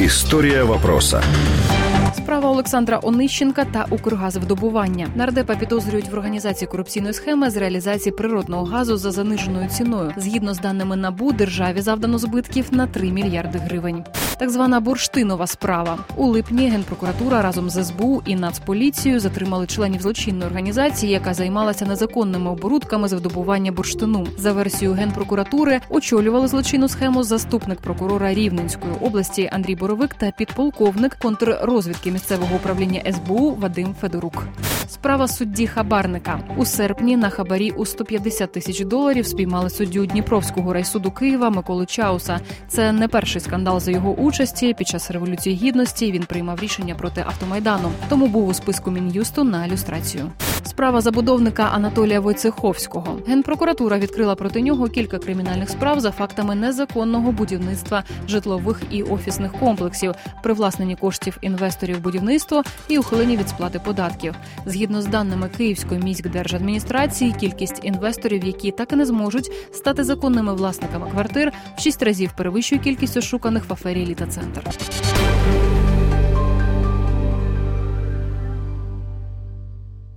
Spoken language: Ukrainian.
Історія вопроса. Справа Олександра Онищенка та Укргазвидобування. Нардепа підозрюють в організації корупційної схеми з реалізації природного газу за заниженою ціною. Згідно з даними набу, державі завдано збитків на 3 мільярди гривень. Так звана бурштинова справа у липні генпрокуратура разом з СБУ і Нацполіцією затримали членів злочинної організації, яка займалася незаконними оборудками з видобування бурштину. За версією генпрокуратури очолювали злочинну схему заступник прокурора Рівненської області Андрій Боровик та підполковник контррозвідки місцевого управління СБУ Вадим Федорук. Справа судді хабарника у серпні на хабарі у 150 тисяч доларів спіймали суддю Дніпровського райсуду Києва Миколу Чауса. Це не перший скандал за його участі. Під час революції гідності він приймав рішення проти автомайдану, тому був у списку мін'юсту на люстрацію. Справа забудовника Анатолія Войцеховського. Генпрокуратура відкрила проти нього кілька кримінальних справ за фактами незаконного будівництва житлових і офісних комплексів, привласнені коштів інвесторів будівництва і ухилення від сплати податків. Згідно з даними Київської міськдержадміністрації, кількість інвесторів, які так і не зможуть стати законними власниками квартир, в шість разів перевищує кількість ошуканих в афері Літа Центр.